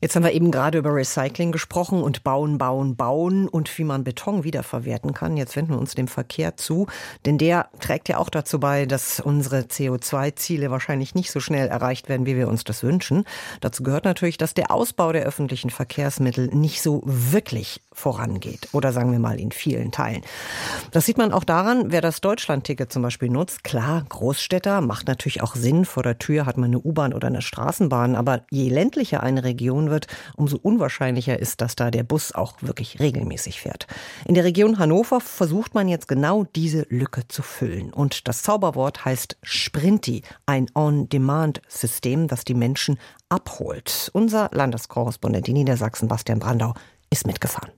Jetzt haben wir eben gerade über Recycling gesprochen und bauen, bauen, bauen und wie man Beton wiederverwerten kann. Jetzt wenden wir uns dem Verkehr zu, denn der trägt ja auch dazu bei, dass unsere CO2-Ziele wahrscheinlich nicht so schnell erreicht werden, wie wir uns das wünschen. Dazu gehört natürlich, dass der Ausbau der öffentlichen Verkehrsmittel nicht so wirklich vorangeht oder sagen wir mal in vielen Teilen. Das sieht man auch daran, wer das Deutschlandticket zum Beispiel nutzt. Klar, Großstädter macht natürlich auch Sinn. Vor der Tür hat man eine U-Bahn oder eine Straßenbahn, aber je ländlicher eine Region wird, umso unwahrscheinlicher ist, dass da der Bus auch wirklich regelmäßig fährt. In der Region Hannover versucht man jetzt genau diese Lücke zu füllen. Und das Zauberwort heißt Sprinti, ein On-Demand-System, das die Menschen abholt. Unser Landeskorrespondent in Niedersachsen, Bastian Brandau, ist mitgefahren.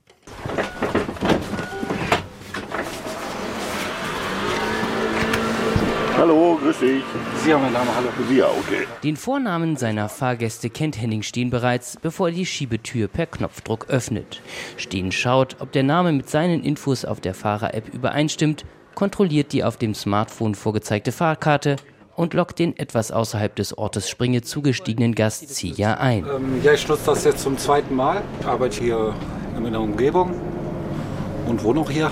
Hallo, grüß dich. Sie haben meinen Namen, hallo. Ja, okay. Den Vornamen seiner Fahrgäste kennt Henning Steen bereits, bevor er die Schiebetür per Knopfdruck öffnet. Steen schaut, ob der Name mit seinen Infos auf der Fahrer-App übereinstimmt, kontrolliert die auf dem Smartphone vorgezeigte Fahrkarte und lockt den etwas außerhalb des Ortes Springe zugestiegenen Gast Sia ein. Ähm, ja, ich nutze das jetzt zum zweiten Mal. Ich arbeite hier in der Umgebung und wohne auch hier.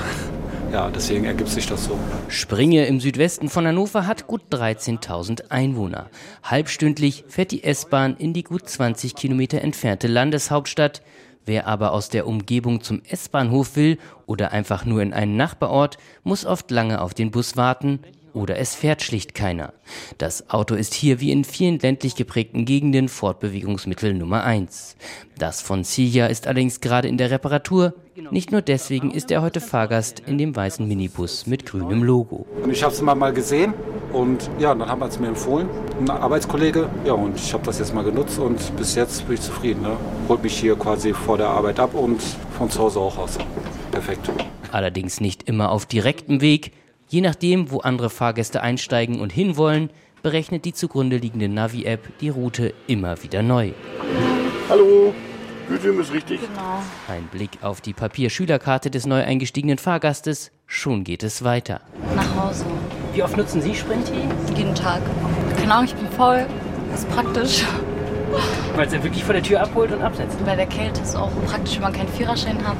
Ja, deswegen ergibt sich das so. Springe im Südwesten von Hannover hat gut 13.000 Einwohner. Halbstündlich fährt die S-Bahn in die gut 20 Kilometer entfernte Landeshauptstadt. Wer aber aus der Umgebung zum S-Bahnhof will oder einfach nur in einen Nachbarort, muss oft lange auf den Bus warten oder es fährt schlicht keiner. Das Auto ist hier wie in vielen ländlich geprägten Gegenden Fortbewegungsmittel Nummer eins. Das von Silja ist allerdings gerade in der Reparatur. Nicht nur deswegen ist er heute Fahrgast in dem weißen Minibus mit grünem Logo. Und ich habe es immer mal gesehen und ja, dann haben wir es mir empfohlen, ein Arbeitskollege. Ja, und ich habe das jetzt mal genutzt und bis jetzt bin ich zufrieden. Ne? Holt mich hier quasi vor der Arbeit ab und von zu Hause auch aus. Perfekt. Allerdings nicht immer auf direktem Weg. Je nachdem, wo andere Fahrgäste einsteigen und hinwollen, berechnet die zugrunde liegende Navi-App die Route immer wieder neu. Hallo, Bildschirm ist richtig. Genau. Ein Blick auf die Papierschülerkarte des neu eingestiegenen Fahrgastes, schon geht es weiter. Nach Hause. Wie oft nutzen Sie Sprinti? Jeden Tag. Keine Ahnung, ich bin voll. Ist praktisch. Weil es ja wirklich vor der Tür abholt und absetzt. Bei der Kälte ist es auch praktisch, wenn man keinen Führerschein hat.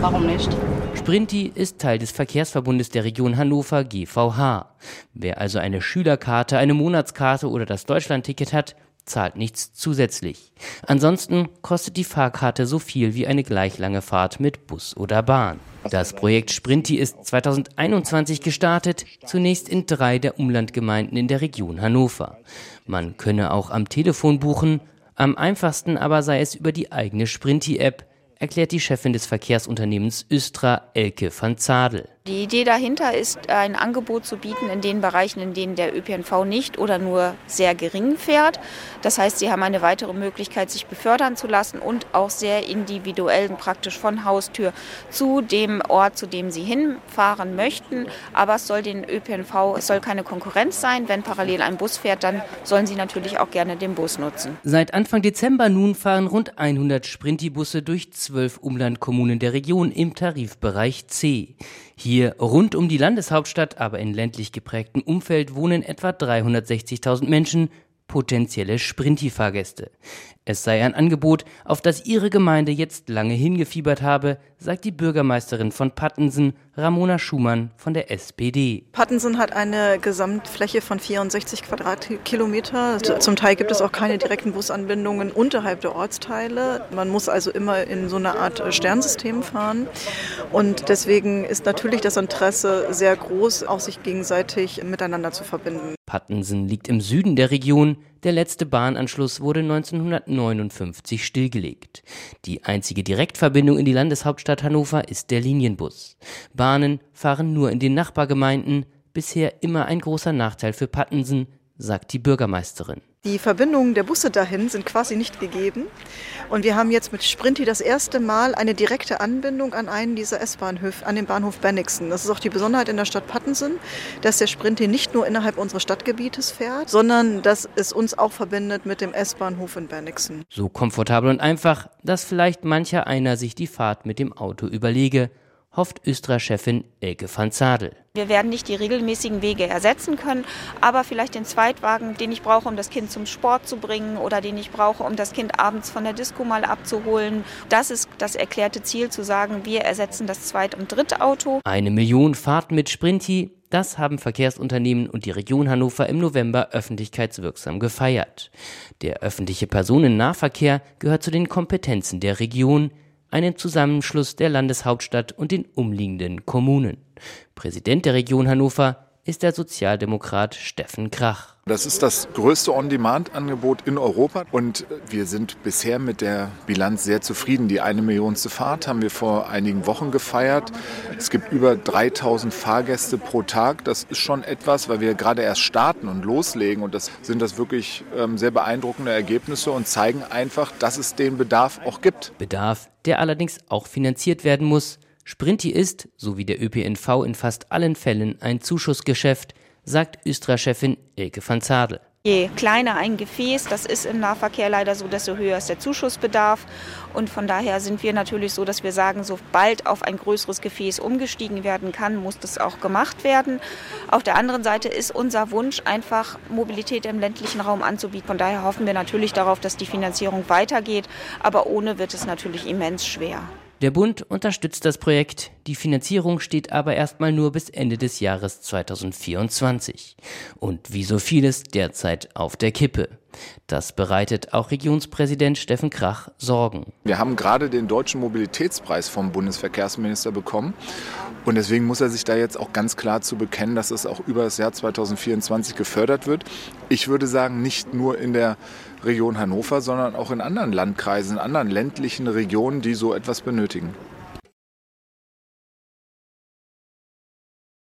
Warum nicht? Sprinti ist Teil des Verkehrsverbundes der Region Hannover GVH. Wer also eine Schülerkarte, eine Monatskarte oder das Deutschlandticket hat, zahlt nichts zusätzlich. Ansonsten kostet die Fahrkarte so viel wie eine gleich lange Fahrt mit Bus oder Bahn. Das Projekt Sprinti ist 2021 gestartet, zunächst in drei der Umlandgemeinden in der Region Hannover. Man könne auch am Telefon buchen, am einfachsten aber sei es über die eigene Sprinti-App, erklärt die Chefin des Verkehrsunternehmens Östra, Elke van Zadel. Die Idee dahinter ist, ein Angebot zu bieten in den Bereichen, in denen der ÖPNV nicht oder nur sehr gering fährt. Das heißt, sie haben eine weitere Möglichkeit, sich befördern zu lassen und auch sehr individuell und praktisch von Haustür zu dem Ort, zu dem sie hinfahren möchten. Aber es soll den ÖPNV, es soll keine Konkurrenz sein. Wenn parallel ein Bus fährt, dann sollen sie natürlich auch gerne den Bus nutzen. Seit Anfang Dezember nun fahren rund 100 Sprinti-Busse durch zwölf Umlandkommunen der Region im Tarifbereich C. Hier rund um die Landeshauptstadt, aber in ländlich geprägtem Umfeld wohnen etwa 360.000 Menschen, potenzielle Sprinti-Fahrgäste. Es sei ein Angebot, auf das ihre Gemeinde jetzt lange hingefiebert habe, sagt die Bürgermeisterin von Pattensen, Ramona Schumann von der SPD. Pattensen hat eine Gesamtfläche von 64 Quadratkilometer. Zum Teil gibt es auch keine direkten Busanbindungen unterhalb der Ortsteile. Man muss also immer in so einer Art Sternsystem fahren. Und deswegen ist natürlich das Interesse sehr groß, auch sich gegenseitig miteinander zu verbinden. Pattensen liegt im Süden der Region. Der letzte Bahnanschluss wurde 1959 stillgelegt. Die einzige Direktverbindung in die Landeshauptstadt Hannover ist der Linienbus. Bahnen fahren nur in den Nachbargemeinden, bisher immer ein großer Nachteil für Pattensen, sagt die Bürgermeisterin. Die Verbindungen der Busse dahin sind quasi nicht gegeben. Und wir haben jetzt mit Sprinti das erste Mal eine direkte Anbindung an einen dieser S-Bahnhöfe, an den Bahnhof Bennigsen. Das ist auch die Besonderheit in der Stadt Pattensen, dass der Sprinti nicht nur innerhalb unseres Stadtgebietes fährt, sondern dass es uns auch verbindet mit dem S-Bahnhof in Bennigsen. So komfortabel und einfach, dass vielleicht mancher einer sich die Fahrt mit dem Auto überlege. Hofft Östra-Chefin Elke van Zadel. Wir werden nicht die regelmäßigen Wege ersetzen können, aber vielleicht den Zweitwagen, den ich brauche, um das Kind zum Sport zu bringen oder den ich brauche, um das Kind abends von der Disco mal abzuholen. Das ist das erklärte Ziel, zu sagen, wir ersetzen das Zweit- und Drittauto. Eine Million Fahrten mit Sprinti, das haben Verkehrsunternehmen und die Region Hannover im November öffentlichkeitswirksam gefeiert. Der öffentliche Personennahverkehr gehört zu den Kompetenzen der Region einen Zusammenschluss der Landeshauptstadt und den umliegenden Kommunen. Präsident der Region Hannover ist der Sozialdemokrat Steffen Krach. Das ist das größte On-Demand-Angebot in Europa und wir sind bisher mit der Bilanz sehr zufrieden. Die eine Millionste Fahrt haben wir vor einigen Wochen gefeiert. Es gibt über 3000 Fahrgäste pro Tag. Das ist schon etwas, weil wir gerade erst starten und loslegen und das sind das wirklich ähm, sehr beeindruckende Ergebnisse und zeigen einfach, dass es den Bedarf auch gibt. Bedarf, der allerdings auch finanziert werden muss. Sprinti ist, so wie der ÖPNV in fast allen Fällen, ein Zuschussgeschäft, sagt Östra-Chefin Ilke van Zadel. Je kleiner ein Gefäß, das ist im Nahverkehr leider so, desto höher ist der Zuschussbedarf. Und von daher sind wir natürlich so, dass wir sagen, sobald auf ein größeres Gefäß umgestiegen werden kann, muss das auch gemacht werden. Auf der anderen Seite ist unser Wunsch einfach, Mobilität im ländlichen Raum anzubieten. Von daher hoffen wir natürlich darauf, dass die Finanzierung weitergeht. Aber ohne wird es natürlich immens schwer. Der Bund unterstützt das Projekt, die Finanzierung steht aber erstmal nur bis Ende des Jahres 2024. Und wie so vieles derzeit auf der Kippe. Das bereitet auch Regionspräsident Steffen Krach Sorgen. Wir haben gerade den deutschen Mobilitätspreis vom Bundesverkehrsminister bekommen. Und deswegen muss er sich da jetzt auch ganz klar zu bekennen, dass es auch über das Jahr 2024 gefördert wird. Ich würde sagen, nicht nur in der Region Hannover, sondern auch in anderen Landkreisen, in anderen ländlichen Regionen, die so etwas benötigen.